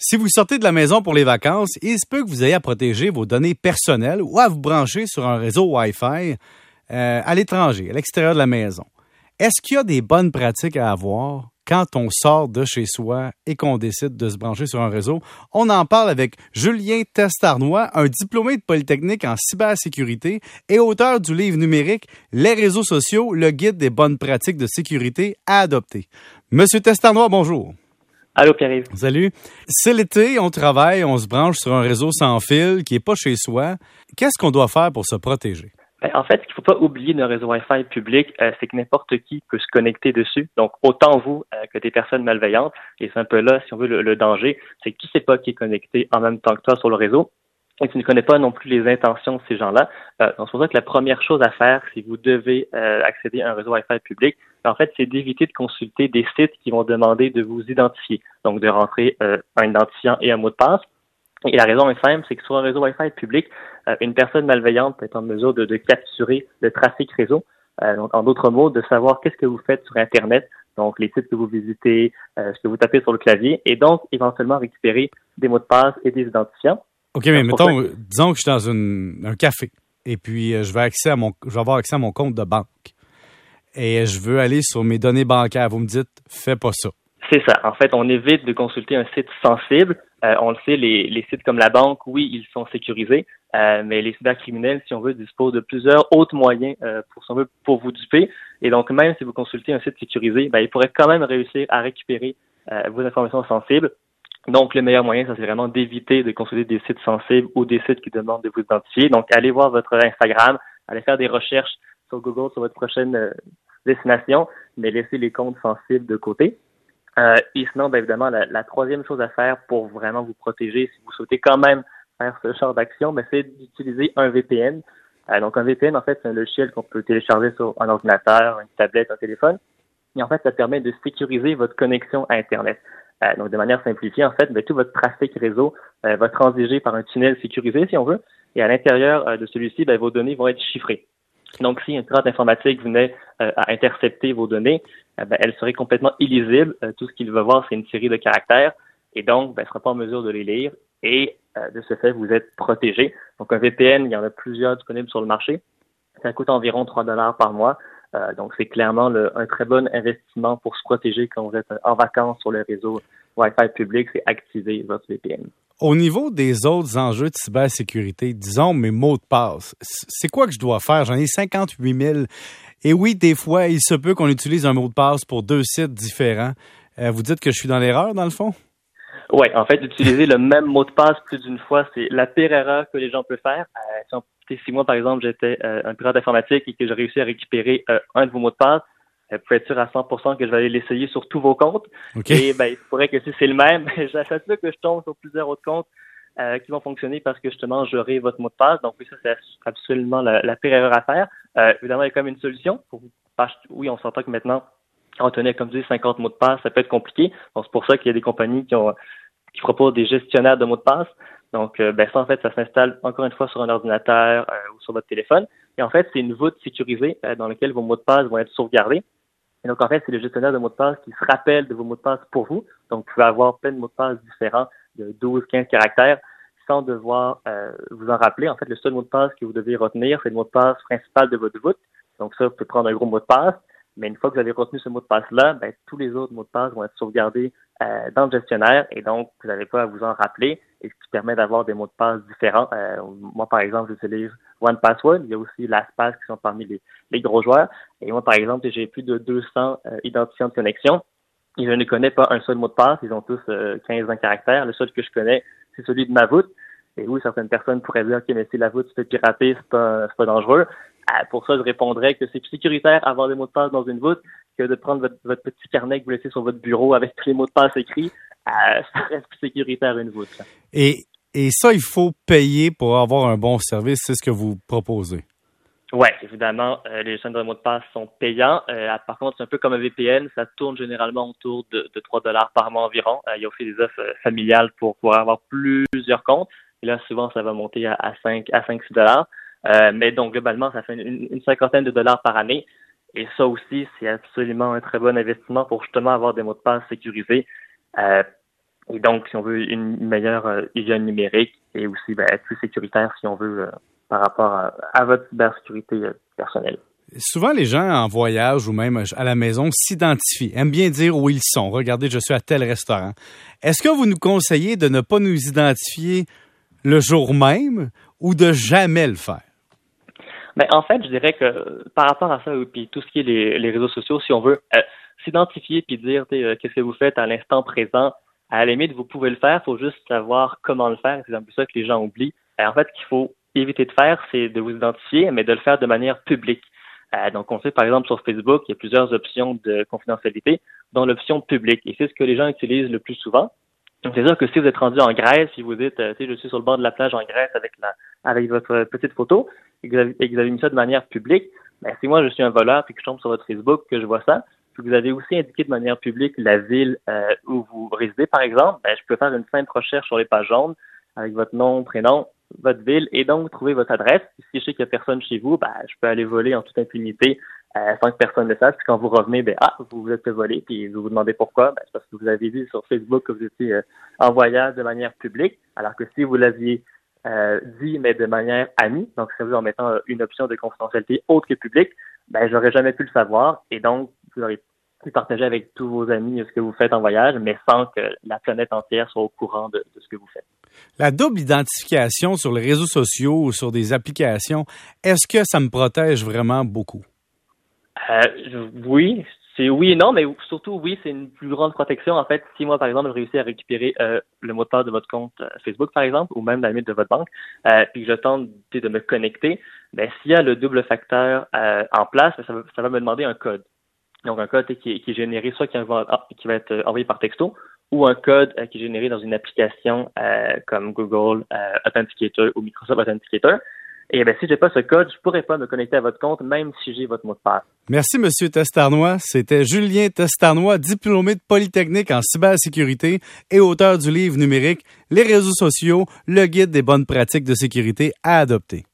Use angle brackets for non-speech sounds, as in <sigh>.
Si vous sortez de la maison pour les vacances, il se peut que vous ayez à protéger vos données personnelles ou à vous brancher sur un réseau Wi-Fi euh, à l'étranger, à l'extérieur de la maison. Est-ce qu'il y a des bonnes pratiques à avoir quand on sort de chez soi et qu'on décide de se brancher sur un réseau? On en parle avec Julien Testarnois, un diplômé de Polytechnique en cybersécurité et auteur du livre numérique Les réseaux sociaux, le guide des bonnes pratiques de sécurité à adopter. Monsieur Testarnois, bonjour. Allô, Pierre-Yves. Salut. C'est l'été, on travaille, on se branche sur un réseau sans fil qui n'est pas chez soi. Qu'est-ce qu'on doit faire pour se protéger? Ben, en fait, ce qu'il ne faut pas oublier d'un réseau Wi-Fi public, euh, c'est que n'importe qui peut se connecter dessus. Donc, autant vous euh, que des personnes malveillantes. Et c'est un peu là, si on veut, le, danger, c'est que tu ne sais pas qui est connecté en même temps que toi sur le réseau. Et tu ne connais pas non plus les intentions de ces gens-là. Euh, donc, c'est pour ça que la première chose à faire, si vous devez accéder à un réseau Wi-Fi public, en fait, c'est d'éviter de consulter des sites qui vont demander de vous identifier, donc de rentrer euh, un identifiant et un mot de passe. Et la raison est simple, c'est que sur un réseau Wi-Fi public, euh, une personne malveillante peut être en mesure de, capturer le trafic réseau. Euh, donc, en d'autres mots, de savoir qu'est-ce que vous faites sur Internet, donc les sites que vous visitez, ce que vous tapez sur le clavier, et donc éventuellement récupérer des mots de passe et des identifiants. OK, mais mettons, disons que je suis dans un café et puis je vais, accès à mon, je vais avoir accès à mon compte de banque et je veux aller sur mes données bancaires. Vous me dites, fais pas ça. C'est ça. En fait, on évite de consulter un site sensible. Euh, on le sait, les, sites comme la banque, oui, ils sont sécurisés, euh, mais les cybercriminels, si on veut, disposent de plusieurs autres moyens euh, pour, si pour vous duper. Et donc, même si vous consultez un site sécurisé, ben, ils pourraient quand même réussir à récupérer vos informations sensibles. Donc, le meilleur moyen, ça c'est vraiment d'éviter de consulter des sites sensibles ou des sites qui demandent de vous identifier. Donc, allez voir votre Instagram, allez faire des recherches sur Google sur votre prochaine destination, mais laissez les comptes sensibles de côté. Euh, et sinon, évidemment, la, troisième chose à faire pour vraiment vous protéger, si vous souhaitez quand même faire ce genre d'action, ben, c'est d'utiliser un VPN. Euh, donc, un VPN, en fait, c'est un logiciel qu'on peut télécharger sur un ordinateur, une tablette, un téléphone. Et en fait, ça permet de sécuriser votre connexion à Internet. Euh, donc, de manière simplifiée, en fait, ben, tout votre trafic réseau va transiger par un tunnel sécurisé, si on veut. Et à l'intérieur de celui-ci, ben, vos données vont être chiffrées. Donc, si un pirate informatique venait euh, à intercepter vos données, euh, ben, elle serait complètement illisible. Euh, tout ce qu'il va voir, c'est une série de caractères, et donc, ben, ne sera pas en mesure de les lire. Et de ce fait, vous êtes protégé. Donc, un VPN, il y en a plusieurs disponibles sur le marché. Ça coûte environ 3 dollars par mois. Donc, c'est clairement un très bon investissement pour se protéger quand vous êtes en vacances sur le réseau Wi-Fi public, c'est activer votre VPN. Au niveau des autres enjeux de cybersécurité, disons mes mots de passe, c'est quoi que je dois faire? J'en ai 58 000. Et oui, des fois, il se peut qu'on utilise un mot de passe pour deux sites différents. Euh, vous dites que je suis dans l'erreur, dans le fond? Oui, en fait, utiliser le même mot de passe plus d'une fois, c'est la pire erreur que les gens peuvent faire. Euh, si, moi, par exemple, j'étais euh, un pirate informatique et que j'ai réussi à récupérer un de vos mots de passe, vous pouvez être sûr à 100% que je vais aller l'essayer sur tous vos comptes? Et ben, il pourrait que si c'est le même, <laughs> j'achète ça que je tombe sur plusieurs autres comptes euh, qui vont fonctionner parce que justement, j'aurai votre mot de passe. Donc oui, ça, c'est absolument la, pire erreur à faire. Euh, évidemment, il y a quand même une solution. Pour, oui, on s'entend que maintenant, on tenait, comme je dis, 50 mots de passe, ça peut être compliqué. Donc c'est pour ça qu'il y a des compagnies qui ont qui proposent des gestionnaires de mots de passe. Donc, euh, ben, ça, en fait, ça s'installe encore une fois sur un ordinateur ou sur votre téléphone. Et en fait, c'est une voûte sécurisée dans laquelle vos mots de passe vont être sauvegardés. Et donc, en fait, c'est le gestionnaire de mots de passe qui se rappelle de vos mots de passe pour vous. Donc, vous pouvez avoir plein de mots de passe différents de 12, 15 caractères sans devoir euh, vous en rappeler. En fait, le seul mot de passe que vous devez retenir, c'est le mot de passe principal de votre voûte. Donc, ça, vous pouvez prendre un gros mot de passe. Mais une fois que vous avez retenu ce mot de passe-là, ben, tous les autres mots de passe vont être sauvegardés euh, dans le gestionnaire et donc vous n'avez pas à vous en rappeler et ce qui permet d'avoir des mots de passe différents. Euh, moi, par exemple, j'utilise OnePassword. Il y a aussi LastPass qui sont parmi les, les gros joueurs. Et moi, par exemple, j'ai plus de 200 euh, identifiants de connexion et je ne connais pas un seul mot de passe. Ils ont tous 15 caractères. Le seul que je connais, c'est celui de ma voûte. Et oui, certaines personnes pourraient dire, OK, mais si la voûte se fait pirater, c'est pas, pas dangereux. Euh, pour ça, je répondrais que c'est plus sécuritaire avoir des mots de passe dans une voûte que de prendre votre, petit carnet que vous laissez sur votre bureau avec tous les mots de passe écrits. Euh, ça reste plus sécuritaire une voûte. Et, et ça, il faut payer pour avoir un bon service. C'est ce que vous proposez? Oui, évidemment, euh, les chaînes de mots de passe sont payants. par contre, c'est un peu comme un VPN, ça tourne généralement autour de, de 3 dollars par mois environ. il y a aussi des offres familiales pour pouvoir avoir plusieurs comptes. Et là, souvent, ça va monter à, à 5 à 5 6 dollars. Euh, mais donc, globalement, ça fait une, cinquantaine de dollars par année. Et ça aussi, c'est absolument un très bon investissement pour justement avoir des mots de passe sécurisés. Euh, Et donc, si on veut une meilleure euh, hygiène numérique et aussi ben, être plus sécuritaire si on veut euh, par rapport à, votre cybersécurité euh, personnelle. Souvent, les gens en voyage ou même à la maison s'identifient, aiment bien dire où ils sont. Regardez, je suis à tel restaurant. Est-ce que vous nous conseillez de ne pas nous identifier le jour même ou de jamais le faire? Ben, en fait, je dirais que par rapport à ça, puis tout ce qui est les, réseaux sociaux, si on veut s'identifier puis dire qu'est-ce que vous faites à l'instant présent, à la limite, vous pouvez le faire, il faut juste savoir comment le faire. C'est un peu ça que les gens oublient. Euh, en fait, ce qu'il faut éviter de faire, c'est de vous identifier, mais de le faire de manière publique. Euh, donc, on sait par exemple sur Facebook, il y a plusieurs options de confidentialité, dont l'option publique. Et c'est ce que les gens utilisent le plus souvent. Donc, c'est sûr que si vous êtes rendu en Grèce, si vous dites, euh, je suis sur le bord de la plage en Grèce avec la, avec votre petite photo, et que vous avez, et que mis ça de manière publique, ben, si moi je suis un voleur puis que je tombe sur votre Facebook, que je vois ça, vous avez aussi indiqué de manière publique la ville euh, où vous résidez, par exemple, ben, je peux faire une simple recherche sur les pages jaunes avec votre nom, prénom, votre ville et donc trouver votre adresse. Si je sais qu'il n'y a personne chez vous, ben, je peux aller voler en toute impunité euh, sans que personne ne le sache. Puis quand vous revenez, ben, ah, vous vous êtes fait voler, puis vous vous demandez pourquoi. Ben, c'est parce que vous avez dit sur Facebook que vous étiez euh, en voyage de manière publique, alors que si vous l'aviez dit, mais de manière amie, donc c'est en mettant une option de confidentialité autre que publique, ben, j'aurais jamais pu le savoir et donc vous aurez pu partager avec tous vos amis ce que vous faites en voyage, mais sans que la planète entière soit au courant de, ce que vous faites. La double identification sur les réseaux sociaux ou sur des applications, est-ce que ça me protège vraiment beaucoup? Euh, oui, oui et non, mais surtout oui, c'est une plus grande protection. En fait, si moi, par exemple, je réussis à récupérer euh, le mot de passe de votre compte euh, Facebook, par exemple, ou même la limite de votre banque, puis que je tente de me connecter, ben s'il y a le double facteur en place, ça va me demander un code. Donc, un code qui est, généré soit qui va, va être euh, envoyé par texto ou un code euh, qui est généré dans une application euh, comme Google Authenticator ou Microsoft Authenticator. Et bien, si j'ai pas ce code, je pourrais pas me connecter à votre compte, même si j'ai votre mot de passe. Merci, Monsieur Testarnois. C'était Julien Testarnois, diplômé de Polytechnique en cybersécurité et auteur du livre numérique Les réseaux sociaux, le guide des bonnes pratiques de sécurité à adopter.